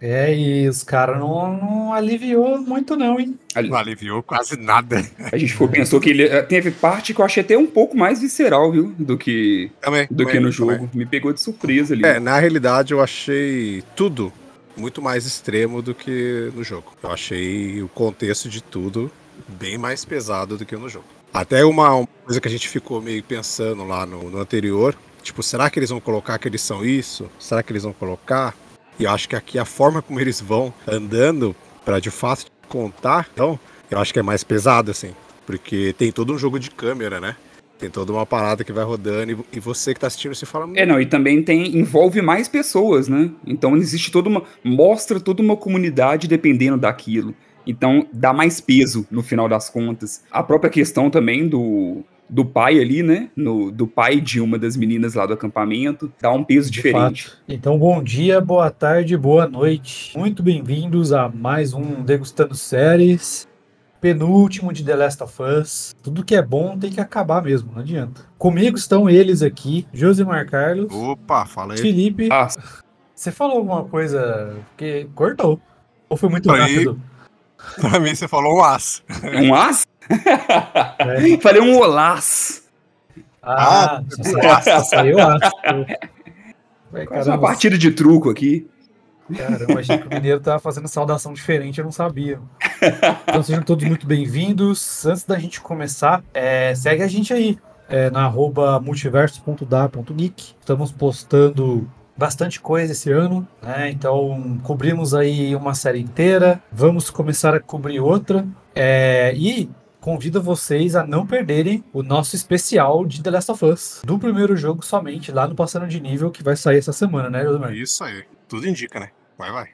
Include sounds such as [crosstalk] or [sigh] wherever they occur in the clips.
É, e os caras não, não aliviou muito, não, hein? Não aliviou quase nada. A gente ficou, pensou que ele. Teve parte que eu achei até um pouco mais visceral, viu? Do que, Também. do que também, no jogo. também. Me pegou de surpresa ali. É, na realidade eu achei tudo muito mais extremo do que no jogo. Eu achei o contexto de tudo bem mais pesado do que no jogo. Até uma, uma coisa que a gente ficou meio pensando lá no, no anterior, tipo, será que eles vão colocar que eles são isso? Será que eles vão colocar? E eu acho que aqui a forma como eles vão andando para de fato contar, então, eu acho que é mais pesado assim, porque tem todo um jogo de câmera, né? Tem toda uma parada que vai rodando e, você que tá assistindo você fala, É, não, e também tem envolve mais pessoas, né? Então existe toda uma mostra toda uma comunidade dependendo daquilo. Então dá mais peso no final das contas. A própria questão também do do pai ali, né? No, do pai de uma das meninas lá do acampamento, dá um peso De diferente. fato. Então, bom dia, boa tarde, boa noite. Muito bem-vindos a mais um Degustando Séries. Penúltimo de The Last of Us. Tudo que é bom tem que acabar mesmo, não adianta. Comigo estão eles aqui, Josimar Carlos, opa, fala aí. Felipe. Ah, Você falou alguma coisa que cortou? Ou foi muito Falei. rápido? [laughs] Pra mim você falou um as. um as? É. [laughs] Falei um olás. Ah, Ah, só saiu, acho. Ué, Quase uma partida de truco aqui. Caramba, achei que o Mineiro tava fazendo saudação diferente, eu não sabia. Então sejam todos muito bem-vindos. Antes da gente começar, é, segue a gente aí é, na arroba multiverso.da.geek. Estamos postando bastante coisa esse ano, né? Então cobrimos aí uma série inteira. Vamos começar a cobrir outra. É, e convido vocês a não perderem o nosso especial de The Last of Us. Do primeiro jogo somente, lá no Passando de Nível, que vai sair essa semana, né, Josmar? Isso aí. Tudo indica, né? Vai, vai.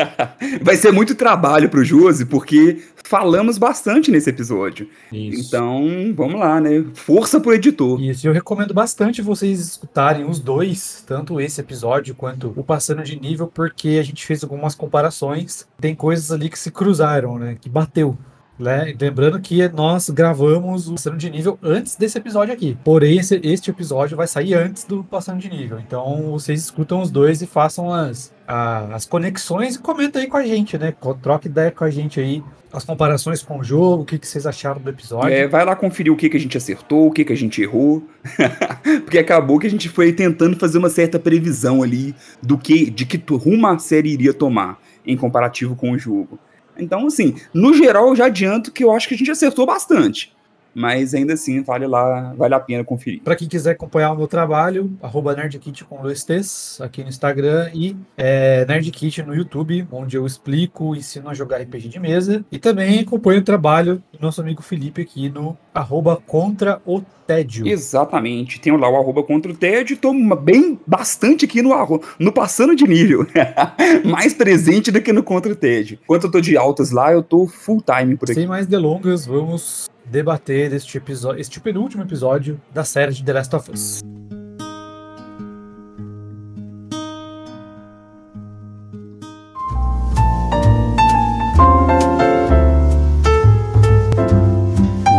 [laughs] Vai ser muito trabalho pro Josi, porque falamos bastante nesse episódio. Isso. Então, vamos lá, né? Força pro editor. Isso, eu recomendo bastante vocês escutarem os dois, tanto esse episódio quanto o Passando de Nível, porque a gente fez algumas comparações. Tem coisas ali que se cruzaram, né? Que bateu. Né? Lembrando que nós gravamos o Passando de Nível antes desse episódio aqui. Porém, esse, este episódio vai sair antes do Passando de Nível. Então, vocês escutam os dois e façam as, a- as conexões e comentem aí com a gente, né? Troca ideia com a gente aí. As comparações com o jogo, o que, que vocês acharam do episódio. É, vai lá conferir o que, que a gente acertou, o que, que a gente errou. [laughs] Porque acabou que a gente foi tentando fazer uma certa previsão ali do que, de que rumo a série iria tomar em comparativo com o jogo. Então, assim, no geral, eu já adianto que eu acho que a gente acertou bastante. Mas ainda assim, vale lá, vale a pena conferir. Para quem quiser acompanhar o meu trabalho, arroba NerdKit com dois T's aqui no Instagram e é, NerdKit no YouTube, onde eu explico, ensino a jogar RPG de mesa. E também acompanho o trabalho do nosso amigo Felipe aqui no arroba Contra o Tédio. Exatamente. Tenho lá o arroba contra o TED, tô bem bastante aqui no, no passando de nível. [laughs] Mais presente do que no contra o TED. Enquanto eu tô de altas lá, eu tô full time por aqui. Sem mais delongas, vamos debater este episódio, este penúltimo episódio da série de The Last of Us.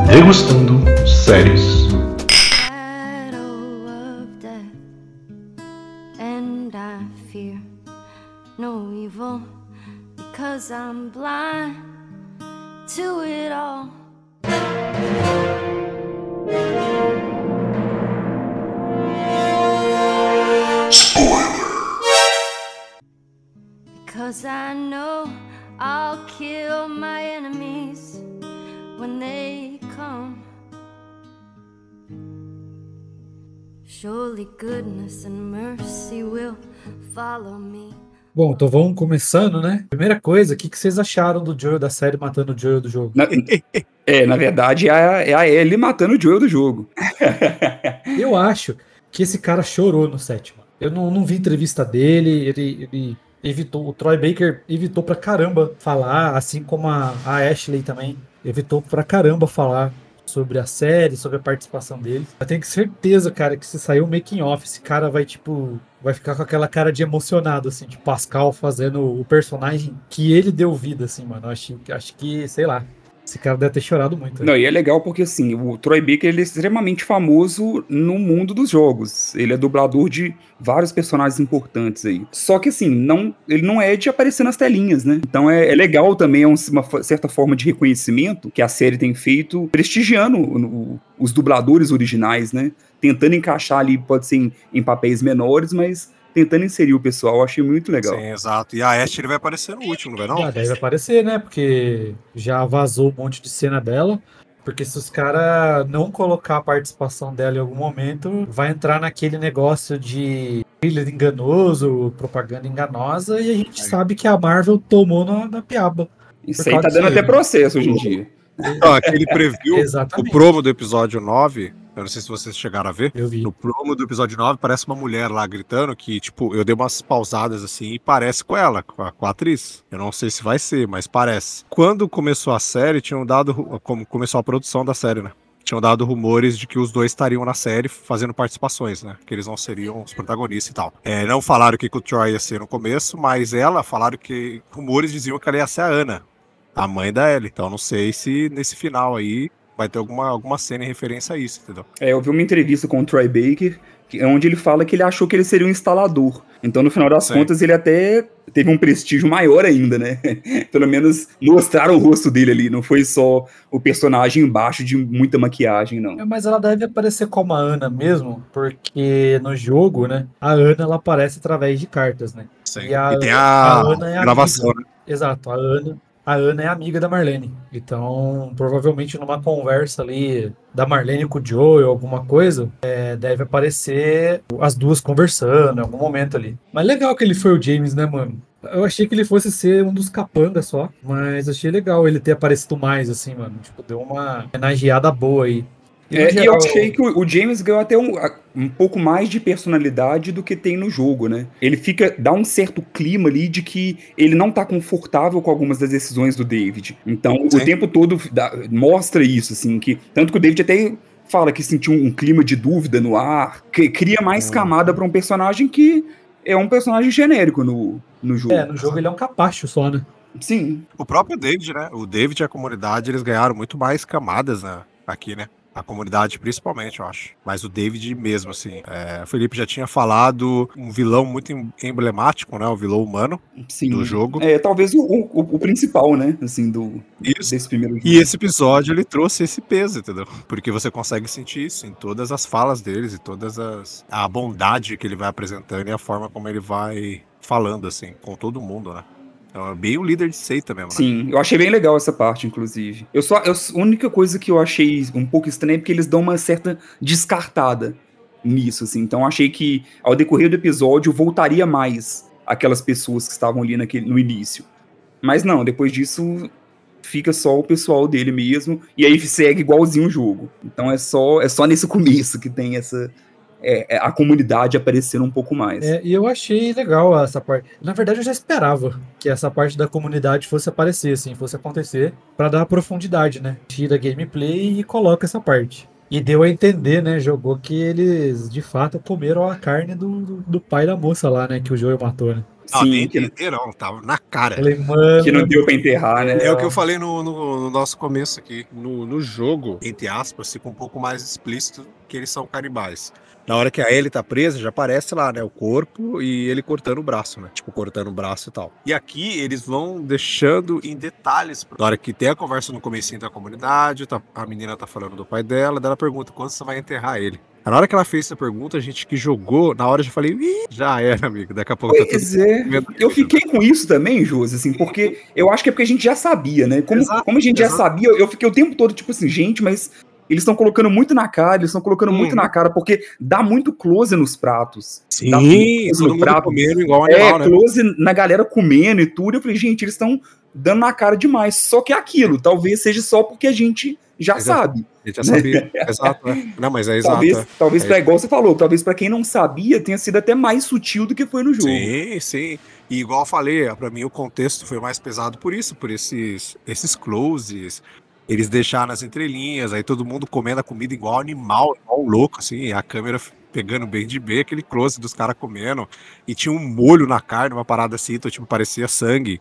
Degustando séries. shadow of death, and I fear no evil because I'm blind to it all. Because I know I'll kill my enemies when they come. Surely goodness and mercy will follow me. Bom, então vamos começando, né? Primeira coisa, o que, que vocês acharam do Joel da série matando o Joel do jogo? É, na verdade, é a, é a Ellie matando o Joel do jogo. [laughs] Eu acho que esse cara chorou no sétimo. Eu não, não vi entrevista dele, ele, ele evitou, o Troy Baker evitou pra caramba falar, assim como a, a Ashley também evitou pra caramba falar sobre a série, sobre a participação dele. Eu tenho certeza, cara, que se sair o making off, esse cara vai, tipo, vai ficar com aquela cara de emocionado, assim, de Pascal fazendo o personagem que ele deu vida, assim, mano. Acho, acho que, sei lá. Esse cara deve ter chorado muito. né? Não, e é legal porque, assim, o Troy Baker ele é extremamente famoso no mundo dos jogos. Ele é dublador de vários personagens importantes aí. Só que, assim, não, ele não é de aparecer nas telinhas, né? Então é, é legal também, é um- uma certa forma de reconhecimento que a série tem feito, prestigiando o- os dubladores originais, né? Tentando encaixar ali, pode ser em, em papéis menores, mas tentando inserir o pessoal. Eu achei muito legal. Sim, exato. E a Ashley vai aparecer no último, não vai não? Já deve aparecer, né? Porque já vazou um monte de cena dela. Porque se os caras não colocar a participação dela em algum momento, vai entrar naquele negócio de trailer enganoso, propaganda enganosa, e a gente sabe que a Marvel tomou na, na piaba. Isso aí tá dando até processo hoje em dia. Então, aquele preview, o promo do episódio 9, eu não sei se vocês chegaram a ver. Eu vi. No promo do episódio 9, parece uma mulher lá gritando que, tipo, eu dei umas pausadas assim e parece com ela, com a, com a atriz. Eu não sei se vai ser, mas parece. Quando começou a série, tinham dado. Como começou a produção da série, né? Tinham dado rumores de que os dois estariam na série fazendo participações, né? Que eles não seriam os protagonistas e tal. É, não falaram que o Troy ia ser no começo, mas ela falaram que rumores diziam que ela ia ser a Ana, a mãe da Ellie. Então não sei se nesse final aí vai ter alguma, alguma cena em referência a isso, entendeu? É, eu vi uma entrevista com o Troy Baker, que- onde ele fala que ele achou que ele seria um instalador. Então, no final das Sim. contas, ele até teve um prestígio maior ainda, né? [laughs] Pelo menos mostraram o rosto dele ali, não foi só o personagem embaixo de muita maquiagem, não. É, Mas ela deve aparecer como a Ana mesmo, porque no jogo, né, a Ana ela aparece através de cartas, né? Sim. E a- tem a a, Ana é a gravação, né? Exato, a Ana, a Ana é amiga da Marlene. Então, provavelmente numa conversa ali da Marlene com o Joe ou alguma coisa, é, deve aparecer as duas conversando em algum momento ali. Mas legal que ele foi o James, né, mano? Eu achei que ele fosse ser um dos capangas só, mas achei legal ele ter aparecido mais, assim, mano. Tipo, deu uma homenageada boa aí. E, É, e eu geral, achei que o, o James ganhou até um, a- um pouco mais de personalidade do que tem no jogo, né? Ele fica, dá um certo clima ali de que ele não tá confortável com algumas das decisões do David. Então, Sim. o tempo todo dá- mostra isso, assim, que tanto que o David até fala que sentiu um clima de dúvida no ar, que cria mais Hum. camada pra um personagem que é um personagem genérico no, no jogo. É, no jogo ele é um capacho só, né? Sim. O próprio David, né? O David e a comunidade, eles ganharam muito mais camadas né, aqui, né? A comunidade, principalmente, eu acho. Mas o David mesmo, assim. É, o Felipe já tinha falado um vilão muito em- emblemático, né? O vilão humano Sim. do jogo. É, talvez o, o, o principal, né? Assim, do, Isso. desse primeiro jogo. E esse episódio ele trouxe esse peso, entendeu? Porque você consegue sentir isso em todas as falas deles e todas as a bondade que ele vai apresentando e a forma como ele vai falando assim com todo mundo, né? Então é bem o líder de seita mesmo, né? Sim, eu achei bem legal essa parte, inclusive. Eu só, eu- a única coisa que eu achei um pouco estranha é porque eles dão uma certa descartada nisso, assim. Então achei que ao decorrer do episódio voltaria mais aquelas pessoas que estavam ali naquele, no início. Mas não, depois disso fica só o pessoal dele mesmo e aí segue igualzinho o jogo. Então é só é só nesse começo que tem essa é, é, a comunidade aparecendo um pouco mais. É, e eu achei legal essa parte. Na verdade, eu já esperava que essa parte da comunidade fosse aparecer, assim, fosse acontecer, pra dar profundidade, né? Tira gameplay e coloca essa parte. E deu a entender, né? Jogou que eles de fato comeram a carne do, do, do pai da moça lá, né? Que o Joel matou, né? Não, Sim, nem que, entenderam, tava na cara. Falei, mano. que não deu pra enterrar, né? É o que eu falei no, no- no nosso começo aqui. No, no jogo, entre aspas, fica um pouco mais explícito que eles são canibais. Na hora que a Ellie tá presa, já aparece lá, né? O corpo e ele cortando o braço, né? Tipo, cortando o braço e tal. E aqui eles vão deixando em detalhes. Na hora que tem a conversa no comecinho da comunidade, tá- a menina tá falando do pai dela, daí ela pergunta quando você vai enterrar ele. Na hora que ela fez essa pergunta, a gente que jogou, na hora eu já falei, Ih, já era, amigo. Daqui a pouco tá tudo Pois é. vendo. Eu fiquei com isso também, Josi, assim, porque eu acho que é porque a gente já sabia, né? Como, Exato, como a gente já exato. sabia, eu fiquei o tempo todo, tipo assim, gente, mas eles estão colocando muito na cara, eles estão colocando muito Uhum. na cara, porque dá muito close nos pratos. Sim, Dá muito todo no mundo prato. comendo igual É, animal, né? close na galera comendo e tudo. Eu falei, gente, eles estão dando na cara demais. Só que é aquilo, talvez seja só porque a gente já Exato. sabe. A gente já sabia. [laughs] exato, né? Não, mas é exato. talvez, é. talvez É pra, igual você falou, talvez pra quem não sabia tenha sido até mais sutil do que foi no jogo. Sim, sim. E igual eu falei, pra mim o contexto foi mais pesado por isso, por esses, esses closes. Eles deixaram nas entrelinhas, aí todo mundo comendo a comida igual animal, igual louco, assim, a câmera pegando bem de bem, aquele close dos caras comendo. E tinha um molho na carne, uma parada assim, então tipo, parecia sangue.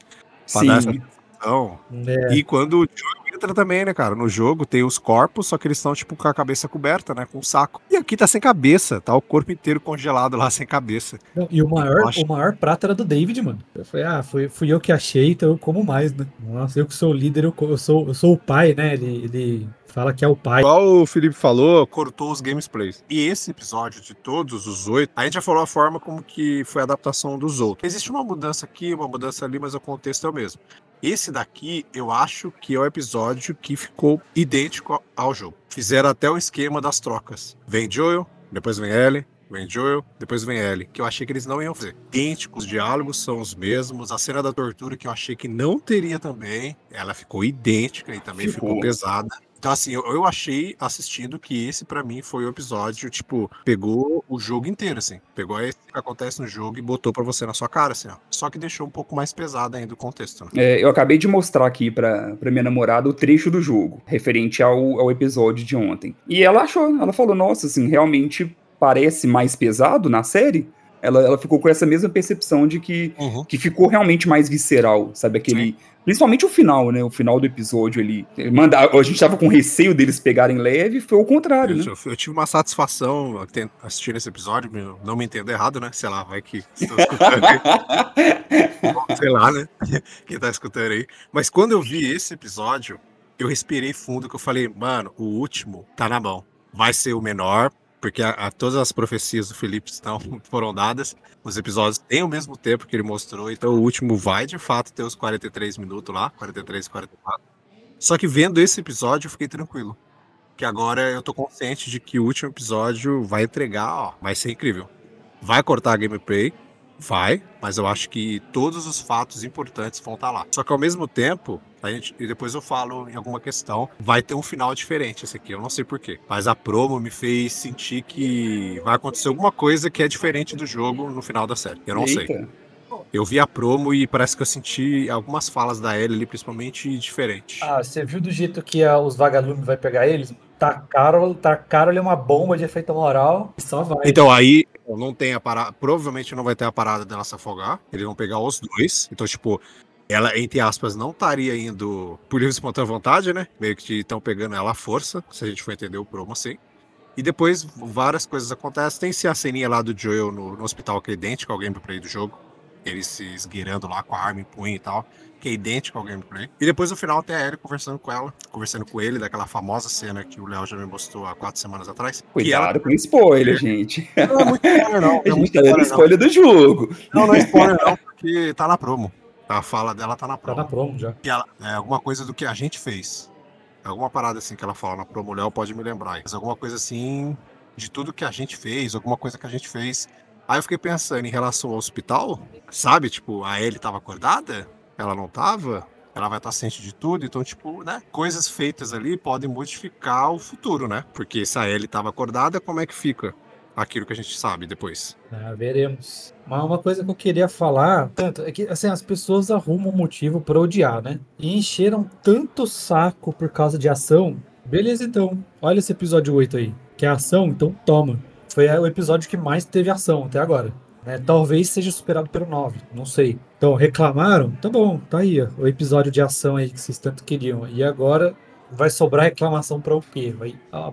Pra dar essa Sim. sensação. É, E quando o Joey outra também, né, cara? No jogo tem os corpos, só que eles estão, tipo, com a cabeça coberta, né? Com um saco. E aqui tá sem cabeça, tá o corpo inteiro congelado lá, [laughs] sem cabeça. Não, e o maior, acho- o maior prato era do David, mano. Eu falei, ah, fui, fui eu que achei, então eu como mais, né? Nossa, eu que sou o líder, eu, eu sou, eu sou o pai, né? Ele, ele fala que é o pai. Igual o Felipe falou, cortou os gameplays. E esse episódio, de todos os oito, a gente já falou a forma como que foi a adaptação dos outros. Existe uma mudança aqui, uma mudança ali, mas o contexto é o mesmo. Esse daqui, eu acho que é o episódio que ficou idêntico ao jogo. Fizeram até o esquema das trocas. Vem Joel, depois vem Ellie, vem Joel, depois vem Ellie, que eu achei que eles não iam fazer. Idênticos, os diálogos são os mesmos, a cena da tortura que eu achei que não teria também, ela ficou idêntica e também ficou, Ficou. pesada. Então, assim, eu, eu achei assistindo que esse, pra mim, foi o episódio, tipo, pegou o jogo inteiro, assim. Pegou isso que acontece no jogo e botou pra você na sua cara, assim, ó. Só que deixou um pouco mais pesado ainda o contexto, né? É, eu acabei de mostrar aqui pra, pra minha namorada o trecho do jogo, referente ao, ao episódio de ontem. E ela achou, ela falou, nossa, assim, realmente parece mais pesado na série. Ela, ela ficou com essa mesma percepção de que, Uhum. que ficou realmente mais visceral, sabe? Aquele. Principalmente o final, né? O final do episódio. Ele Manda, a gente tava com receio deles pegarem leve, foi o contrário, né? Eu, eu tive uma satisfação assistindo esse episódio, não me entendo errado, né? Sei lá, vai que estou escutando aí. [laughs] Sei lá, né? [laughs] Quem tá escutando aí. Mas quando eu vi esse episódio, eu respirei fundo que eu falei, mano, o último tá na mão. Vai ser o menor, porque a, a- todas as profecias do Felipe estão, [laughs] foram dadas. Os episódios têm o mesmo tempo que ele mostrou, então o último vai de fato ter os 43 minutos lá, 43, 44. Só que vendo esse episódio, eu fiquei tranquilo. Que agora eu tô consciente de que o último episódio vai entregar, ó, vai ser incrível. Vai cortar a gameplay, vai, mas eu acho que todos os fatos importantes vão estar lá. Só que ao mesmo tempo, a gente, e depois eu falo em alguma questão, vai ter um final diferente esse aqui, eu não sei porquê. Mas a promo me fez sentir que vai acontecer alguma coisa que é diferente do jogo no final da série. Eu não sei. Eita. Eu vi a promo e parece que eu senti algumas falas da Ellie ali, principalmente, diferentes. Ah, você viu do jeito que a- os vagalumes vai pegar eles? Tacaram, tacaram ali uma bomba de efeito moral e só vai. Então aí não tem a parada, provavelmente não vai ter a parada dela se afogar. Eles vão pegar os dois. Então, tipo, ela, entre aspas, não estaria indo por livre espontânea vontade, né? Meio que estão pegando ela à força, se a gente for entender o promo assim. E depois várias coisas acontecem. Tem se a ceninha lá do Joel no, no hospital, que é idêntica ao gameplay do jogo. Ele se esgueirando lá com a arma em punho e tal. Que é idêntico ao gameplay. E depois no final tem a Ellie conversando com ela, conversando com ele, daquela famosa cena que o Léo já me mostrou há quatro semanas atrás. que ela Cuidado com spoiler, gente. não é muito spoiler, não. A [laughs] Não é gente muito tá dando spoiler, spoiler do jogo. não. Não, não é spoiler, não, porque tá na promo. A fala dela tá na Tá promo. na promo já. Que ela- é alguma coisa do que a gente fez. Alguma parada assim que ela fala na promo, o Léo pode me lembrar. Mas alguma coisa assim de tudo que a gente fez, alguma coisa que a gente fez. Aí eu fiquei pensando em relação ao hospital, sabe? Tipo, a Ellie tava acordada? Ela não tava? Ela vai estar ciente de tudo, então, tipo, né? Coisas feitas ali podem modificar o futuro, né? Porque se a Ellie tava acordada, como é que fica aquilo que a gente sabe depois? Ah, veremos. Mas uma coisa que eu queria falar, tanto, é que assim, as pessoas arrumam motivo pra odiar, né? E encheram tanto saco por causa de ação. Beleza, então. Olha esse episódio 8 aí. Que é ação, então toma. Foi o episódio que mais teve ação até agora. né? Talvez seja superado pelo 9, não sei. Então, reclamaram? Tá bom, tá aí, ó, o episódio de ação aí que vocês tanto queriam. E agora vai sobrar reclamação pra o quê?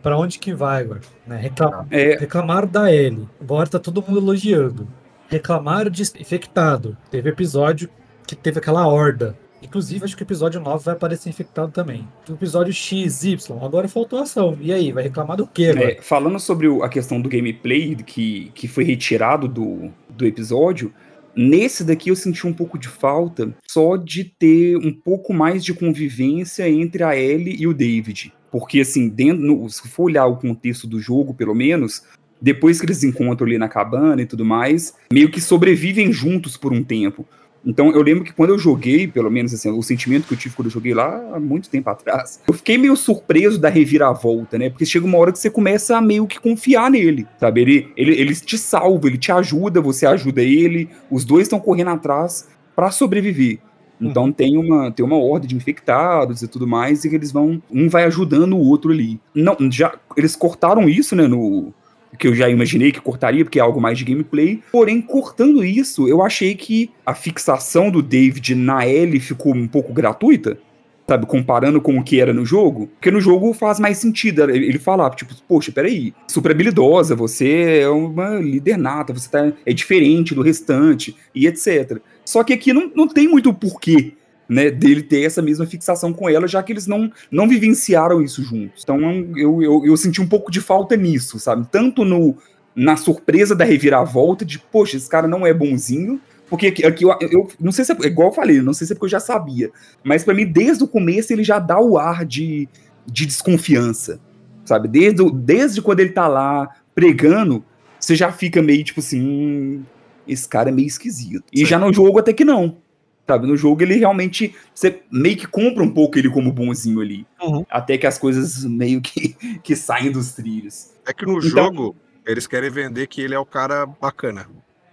Pra onde que vai agora? Né? Reclamar. É, Reclamaram da Ellie. Agora tá todo mundo elogiando. Reclamaram de infectado. Teve episódio que teve aquela horda. Inclusive, acho que o episódio 9 vai aparecer infectado também. O episódio XY, agora faltou ação. E aí, vai reclamar do quê? É, falando sobre a questão do gameplay que, que foi retirado do, do episódio, nesse daqui eu senti um pouco de falta só de ter um pouco mais de convivência entre a Ellie e o David. Porque, assim, dentro, no- se for olhar o contexto do jogo, pelo menos, depois que eles encontram ali na cabana e tudo mais, meio que sobrevivem juntos por um tempo. Então eu lembro que quando eu joguei, pelo menos assim, o sentimento que eu tive quando eu joguei lá há muito tempo atrás, eu fiquei meio surpreso da reviravolta, né? Porque chega uma hora que você começa a meio que confiar nele, sabe? Ele, ele, ele te salva, ele te ajuda, você ajuda ele, os dois estão correndo atrás pra sobreviver. Então tem uma tem uma ordem de infectados e tudo mais e que eles vão um vai ajudando o outro ali. Não, já eles cortaram isso, né, no que eu já imaginei que cortaria, porque é algo mais de gameplay. Porém, cortando isso, eu achei que a fixação do David na Ellie ficou um pouco gratuita. sabe, comparando com o que era no jogo, porque no jogo faz mais sentido ele falar, tipo, poxa, peraí, super habilidosa, você é uma líder nata, você tá, é diferente do restante, e etc. Só que aqui não, não tem muito porquê, né, dele ter essa mesma fixação com ela, já que eles não, não vivenciaram isso juntos. Então eu, eu, eu senti um pouco de falta nisso, sabe? Tanto no, na surpresa da reviravolta, de, poxa, esse cara não é bonzinho, porque aqui, aqui eu, eu não sei se é igual eu falei, não sei se é porque eu já sabia, mas para mim, desde o começo, ele já dá o ar de, de desconfiança, sabe? Desde, desde quando ele tá lá pregando, você já fica meio tipo assim, hum, esse cara é meio esquisito. E Sim. já no jogo até que não. Sabe, no jogo ele realmente, você meio que compra um pouco ele como bonzinho ali. Uhum. Até que as coisas meio que, que saem dos trilhos. É que no Então- jogo, eles querem vender que ele é o cara bacana.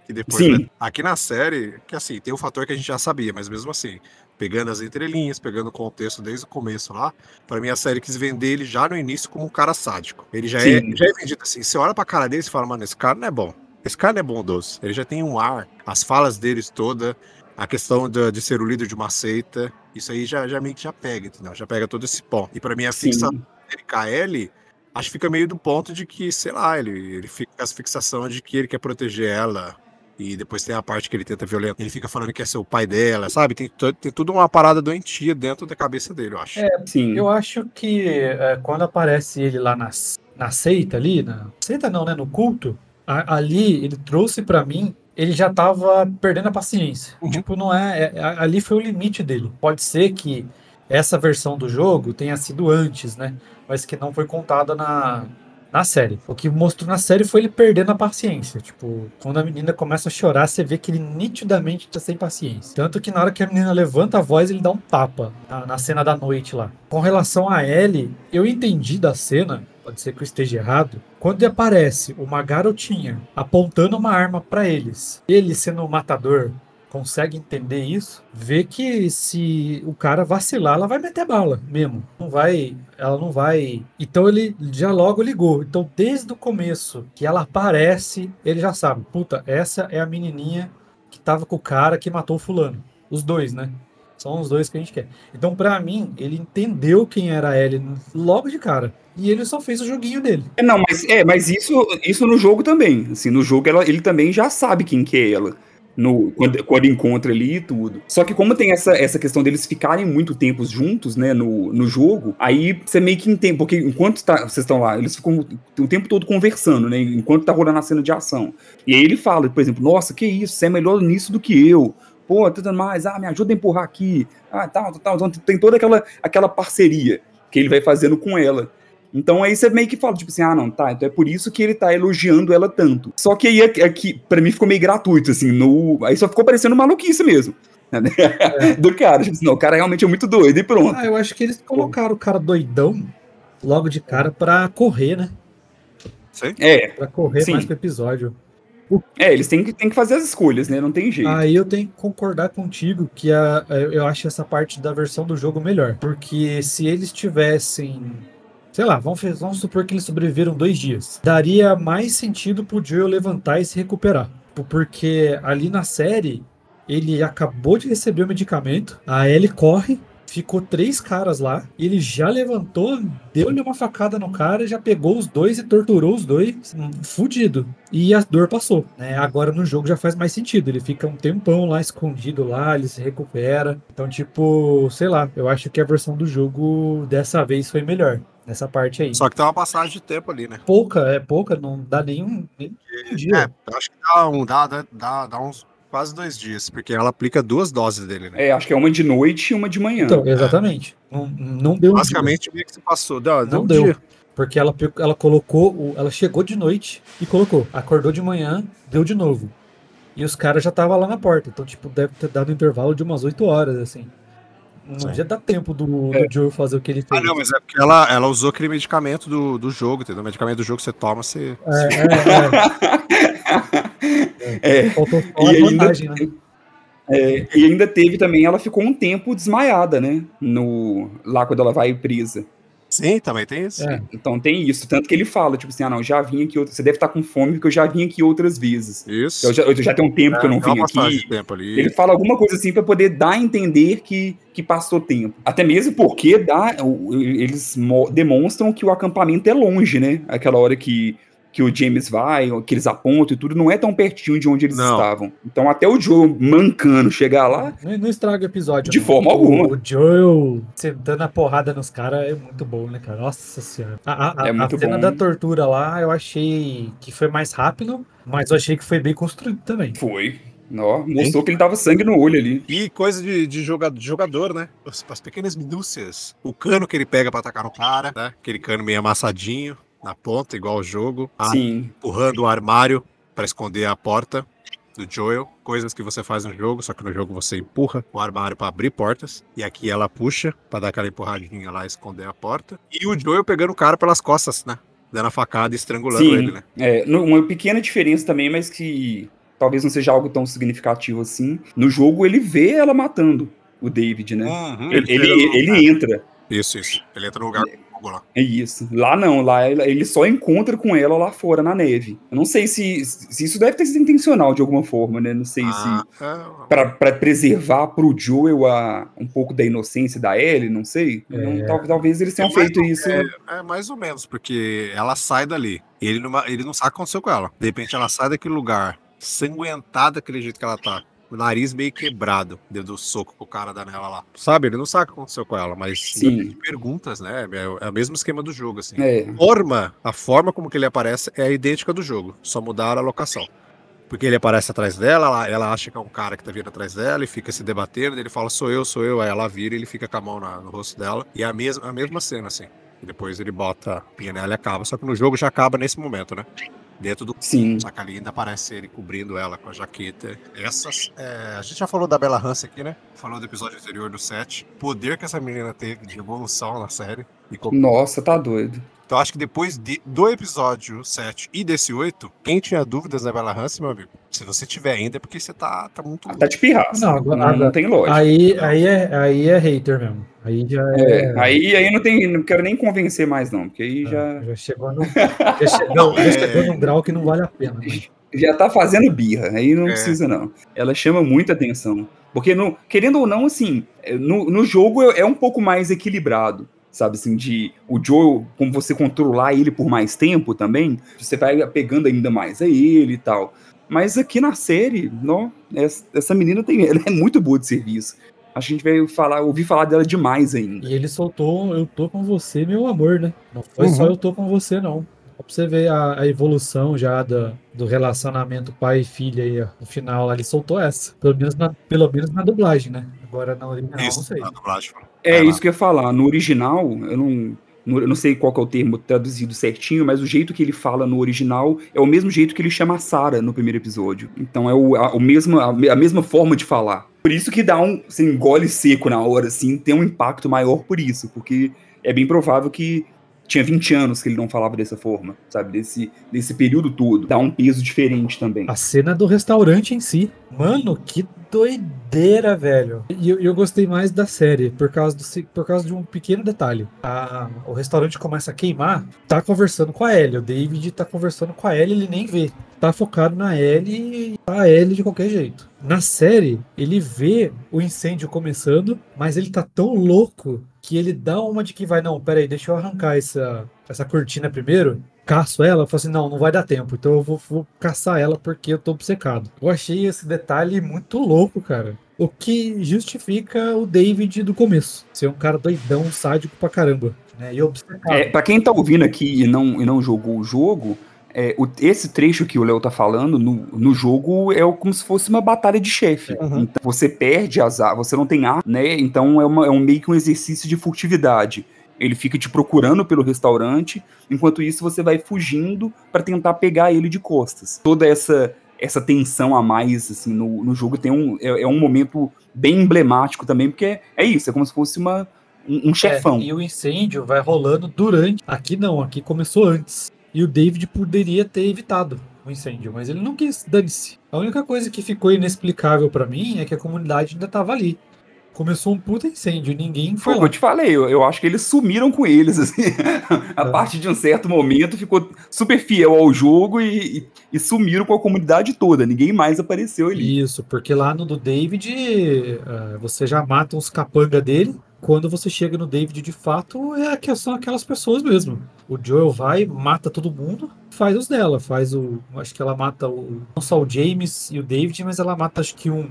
Que depois, Sim. né? Aqui na série, que assim, tem um fator que a gente já sabia, mas mesmo assim, pegando as entrelinhas, pegando o contexto desde o começo lá, pra mim a série quis vender ele já no início como um cara sádico. Ele já, é, já é vendido assim. Você olha pra cara dele e fala, mano, esse cara não é bom. Esse cara não é bondoso. Ele já tem um ar, as falas deles toda, a questão de, de ser o líder de uma seita, isso aí já, já meio que já pega, entendeu? Já pega todo esse pó. E pra mim a Sim. fixação dele a Ellie, acho que fica meio do ponto de que, sei lá, ele, ele fica com essa fixação de que ele quer proteger ela. E depois tem a parte que ele tenta violentar. Ele fica falando que quer ser o pai dela, sabe? Tem, tem tudo uma parada doentia dentro da cabeça dele, eu acho. É, Sim. Eu acho que é, quando aparece ele lá na, na seita ali, na seita não, né, no culto, a- ali ele trouxe pra mim, ele já tava perdendo a paciência. Uhum. Tipo, não é, é- a- ali foi o limite dele. Pode ser que essa versão do jogo tenha sido antes, né, mas que não foi contada na na série. O que mostrou na série foi ele perdendo a paciência. Tipo, quando a menina começa a chorar, você vê que ele nitidamente tá sem paciência. Tanto que na hora que a menina levanta a voz, ele dá um tapa na, na cena da noite lá. Com relação a Ellie, eu entendi da cena, pode ser que eu esteja errado, quando aparece uma garotinha apontando uma arma pra eles, ele sendo o matador, consegue entender isso, vê que se o cara vacilar, ela vai meter bala mesmo. Não vai, ela não vai. Então ele já logo ligou. Então desde o começo que ela aparece, ele já sabe, puta, essa é a menininha que tava com o cara que matou o fulano. Os dois, né? São os dois que a gente quer. Então, pra mim, ele entendeu quem era ele logo de cara. E ele só fez o joguinho dele. É, Não, mas é, mas isso, isso no jogo também. Assim, no jogo ela- ele também já sabe quem que é ela. No, quando, quando encontra ali e tudo. Só que como tem essa, essa questão deles ficarem muito tempo juntos, né, no, no jogo, aí você meio que entende, porque enquanto tá- vocês estão lá, eles ficam o tempo todo conversando, né, enquanto tá rolando a cena de ação. E aí ele fala, por exemplo, nossa, que isso, você é melhor nisso do que eu. Pô, tudo mais, ah, me ajuda a empurrar aqui. Ah, tal, tal, tal. Então tem toda aquela, aquela parceria que ele vai fazendo com ela. Então aí você meio que fala, tipo assim, ah, não, tá, então é por isso que ele tá elogiando ela tanto. Só que aí aqui, aqui pra mim ficou meio gratuito, assim, no... aí só ficou parecendo maluquice mesmo. [laughs] né? Do cara, tipo assim, não, o cara realmente é muito doido e pronto. Ah, eu acho que eles colocaram o cara doidão logo de cara pra correr, né? Sei. É, Pra correr Sim. mais pro episódio. É, eles têm que, têm que fazer as escolhas, né? Não tem jeito. Aí eu tenho que concordar contigo que a, eu eu acho essa parte da versão do jogo melhor. Porque se eles tivessem. Sei lá, vamos, vamos supor que eles sobreviveram dois dias. Daria mais sentido pro Joel levantar e se recuperar. Porque ali na série, ele acabou de receber o medicamento, a Ellie corre, ficou três caras lá, ele já levantou, deu-lhe uma facada no cara, já pegou os dois e torturou os dois, hum, fudido. E a dor passou, né? Agora no jogo já faz mais sentido, ele fica um tempão lá escondido lá, ele se recupera. Então, tipo, sei lá, eu acho que a versão do jogo dessa vez foi melhor, nessa parte aí. Só que tem uma passagem de tempo ali, né? Pouca, é pouca, não dá nenhum, nem um dia. É, acho que dá, um, dá, dá, dá uns quase dois dias, porque ela aplica duas doses dele, né? É, acho que é uma de noite e uma de manhã. Então, exatamente. Não, não deu um dia. Basicamente, meio que se passou. Deu, deu Não um deu. Porque ela, ela colocou, ela chegou de noite e colocou. Acordou de manhã, deu de novo. E os caras já estavam lá na porta. Então, tipo, deve ter dado um intervalo de umas 8 horas, assim. Não ia dar tempo do, do Joe fazer o que ele fez. Ah, não, mas é porque ela, ela usou aquele medicamento do, do jogo, entendeu? O medicamento do jogo que você toma, você. É, é, [laughs] é. É, Faltou só e a ainda, vantagem, né? é, e ainda teve também, ela ficou um tempo desmaiada, né? No, lá quando ela vai presa. Sim, também tem isso. É. Então tem isso. Tanto que ele fala, tipo assim, ah, não, já vim aqui. Você deve estar com fome, porque eu já vim aqui outras vezes. Isso. Eu já, eu já tenho um tempo que eu não É, vim aqui. de tempo ali. Ele fala alguma coisa assim pra poder dar a entender que, que passou tempo. Até mesmo porque dá, eles mo- demonstram que o acampamento é longe, né? Aquela hora que, que o James vai, que eles apontam e tudo, não é tão pertinho de onde eles Não. estavam. Então até o Joe mancando chegar lá, Não, não estraga o episódio. De não. forma O- alguma. O Joel sentando a porrada nos caras é muito bom, né, cara? Nossa senhora. A, a- É a cena bom. da tortura lá, eu achei que foi mais rápido, mas eu achei que foi bem construído também. foi. Ó, mostrou que ele tava sangue no olho ali. E coisa de, de joga- de jogador, né? As, as pequenas minúcias. O cano que ele pega pra atacar no cara, né? Aquele cano meio amassadinho na ponta, igual o jogo. A- empurrando o armário pra esconder a porta do Joel. Coisas que você faz no jogo, só que no jogo você empurra o armário pra abrir portas. E aqui ela puxa pra dar aquela empurradinha lá e esconder a porta. E o Joel pegando o cara pelas costas, né? Dando a facada e estrangulando Sim. ele, né? É, uma pequena diferença também, mas que talvez não seja algo tão significativo assim. No jogo ele vê ela matando o David, né? Uhum, Ele, ele, no- ele entra. Isso, isso. Ele entra no lugar fogo lá. É isso. Lá não, lá ele só encontra com ela lá fora, na neve. Eu não sei se, se isso deve ter sido intencional de alguma forma, né? Não sei Ah, se. é, Pra, pra preservar pro Joel a, um pouco da inocência da Ellie, não sei. Não, tal- talvez eles tenham É feito ou- isso. É, é mais ou menos, porque ela sai dali. E ele não, ele não sabe o que aconteceu com ela. De repente ela sai daquele lugar, sanguentada daquele jeito que ela tá. O nariz meio quebrado, dentro do soco que o cara dá nela lá. Sabe? Ele não sabe o que aconteceu com ela, mas Sim. perguntas, né? É, é o mesmo esquema do jogo, assim. É. Forma, a forma como que ele aparece é idêntica do jogo, só mudaram a locação. Porque ele aparece atrás dela, ela, ela acha que é um cara que tá vindo atrás dela e fica se debatendo, ele fala, sou eu, sou eu, aí ela vira e ele fica com a mão na- no rosto dela. E é a mesma, a mesma cena, assim. E depois ele bota a pinha nela e acaba. Só que no jogo já acaba nesse momento, né? Dentro do. Sim. Só que ali ainda aparece ele cobrindo ela com a jaqueta. Essas. é, a gente já falou da Bella Hansen aqui, né? Falou do episódio anterior do 7. Poder que essa menina teve de evolução na série. E Nossa, tá doido. Então acho que depois de- do episódio 7 e desse 8, quem tinha dúvidas da Bella Hansen, meu amigo, se você tiver ainda, é porque você tá, tá muito. Tá de pirraça. Não, Não, agora- não, agora- tem lógica. Aí, aí, é, aí é hater mesmo. Aí já é. É, aí, aí não tem. Não quero nem convencer mais, não, porque aí já, Já chegou, no, já, chegou, já chegou num grau que não vale a pena. né? já tá fazendo birra. Aí não É. precisa, não. Ela chama muita atenção. Porque, no, querendo ou não, assim, é, no, no jogo é, é um pouco mais equilibrado. Sabe assim, de o Joe, como você controlar ele por mais tempo também, você vai pegando ainda mais a ele e tal. Mas aqui na série, não, essa, essa menina tem, [laughs] ela é muito boa de serviço. Acho que a gente vai falar, ouvir falar dela demais ainda. E ele soltou Eu tô com você, meu amor, né? Não foi só Uhum. Eu tô com você, não. Pra você ver a, a evolução já da, do relacionamento pai e filha aí, ó, no final lá, ele soltou essa. Pelo menos na, pelo menos na dublagem, né? Agora na original, não Isso, sei. na dublagem. É isso que eu ia falar. No original, eu não, no- eu não sei qual que é o termo traduzido certinho, mas o jeito que ele fala no original é o mesmo jeito que ele chama a Sarah no primeiro episódio. Então é o, a, o mesmo, a, a mesma forma de falar. Por isso que dá um assim, engole seco na hora, assim, tem um impacto maior por isso, porque é bem provável que tinha 20 anos que ele não falava dessa forma, sabe? Desse, desse período todo. Dá um peso diferente também. A cena do restaurante em si. Mano, que doideira, velho. E eu, eu gostei mais da série por causa, do, por causa de um pequeno detalhe. A- o restaurante começa a queimar, tá conversando com a Ellie. O David tá conversando com a Ellie, ele nem vê. Tá focado na Ellie e tá a Ellie de qualquer jeito. Na série, ele vê o incêndio começando, mas ele tá tão louco que ele dá uma de que vai, não, peraí, deixa eu arrancar essa, essa cortina primeiro caço ela, eu falo assim, não, não vai dar tempo, então eu vou, vou caçar ela porque eu tô obcecado. Eu achei esse detalhe muito louco, cara. O que justifica o David do começo. Ser um cara doidão, sádico pra caramba. Né? E obcecado. É, pra quem tá ouvindo aqui e não, e não jogou o jogo, é, o- esse trecho que o Léo tá falando no, no jogo é como se fosse uma batalha de chefe. Uhum. Então, você perde as armas, você não tem ar, né? Então é, uma- é um meio que um exercício de furtividade. Ele fica te procurando pelo restaurante, enquanto isso você vai fugindo pra tentar pegar ele de costas. Toda essa essa tensão a mais assim no, no jogo tem um é, é um momento bem emblemático também, porque é, é isso, é como se fosse uma um, um chefão. É, e o incêndio vai rolando durante. Aqui não, aqui começou antes. E o David poderia ter evitado o incêndio, mas ele não quis, dane-se. A única coisa que ficou inexplicável pra mim é que a comunidade ainda tava ali. Começou um puta incêndio, ninguém Foi foi eu te falei, eu, eu acho que eles sumiram com eles, [laughs] assim. A É. partir de um certo momento ficou super fiel ao jogo e, e- e sumiram com a comunidade toda. Ninguém mais apareceu ali. Isso, porque lá no do David, eh, você já mata os capanga dele. Quando você chega no David de fato, é que são aquelas pessoas mesmo. O Joel vai, mata todo mundo, faz os dela, faz o. Acho que ela mata o. Não só o James e o David, mas ela mata acho que um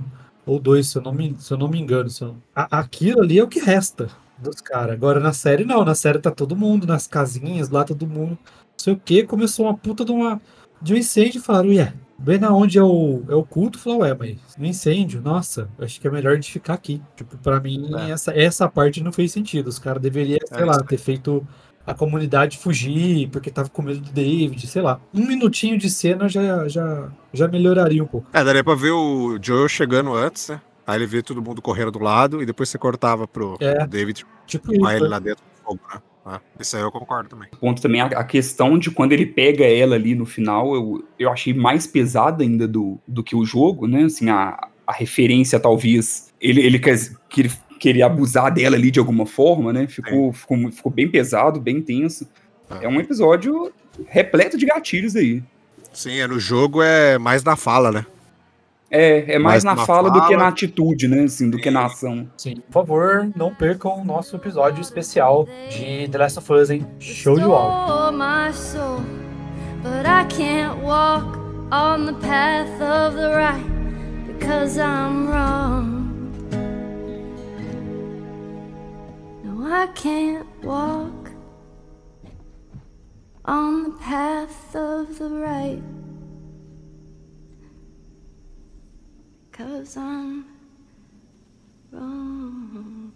ou dois, se eu não me, se eu não me engano. se eu- A- aquilo ali é o que resta dos caras. Agora na série não, na série tá todo mundo, nas casinhas, lá todo mundo. Não sei o que, começou uma puta de uma. De um incêndio e falaram, ué, bem na onde é o, é o culto, falou, ué, mas no incêndio, nossa, acho que é melhor a gente ficar aqui. Tipo, pra mim, É. essa, essa parte não fez sentido. Os caras deveriam, sei É, lá, ter feito a comunidade fugir, porque tava com medo do David, sei lá. Um minutinho de cena já, já, já melhoraria um pouco. É, daria pra ver o Joel chegando antes, né? Aí ele vê todo mundo correndo do lado e depois você cortava pro É. David Tipo isso. ele né? lá dentro do fogo, né? Ah, isso aí eu concordo também. ponto também a, a questão de quando ele pega ela ali no final, eu, eu achei mais pesada ainda do, do que o jogo, né? Assim, a, a referência, talvez, ele, ele quer, que ele queria abusar dela ali de alguma forma, né? Ficou, ficou, ficou bem pesado, bem tenso. Ah. É um episódio repleto de gatilhos aí. Sim, é, no jogo é mais na fala, né? É, é mais Mais na na fala, do que fala. na atitude, né? Assim, do que na ação. Sim. Por favor, não percam o nosso episódio especial de The Last of Us, hein? Show de bola. Restore my soul, but I can't walk on the path of the right because I'm wrong. I can't walk on the path of the right because I'm wrong.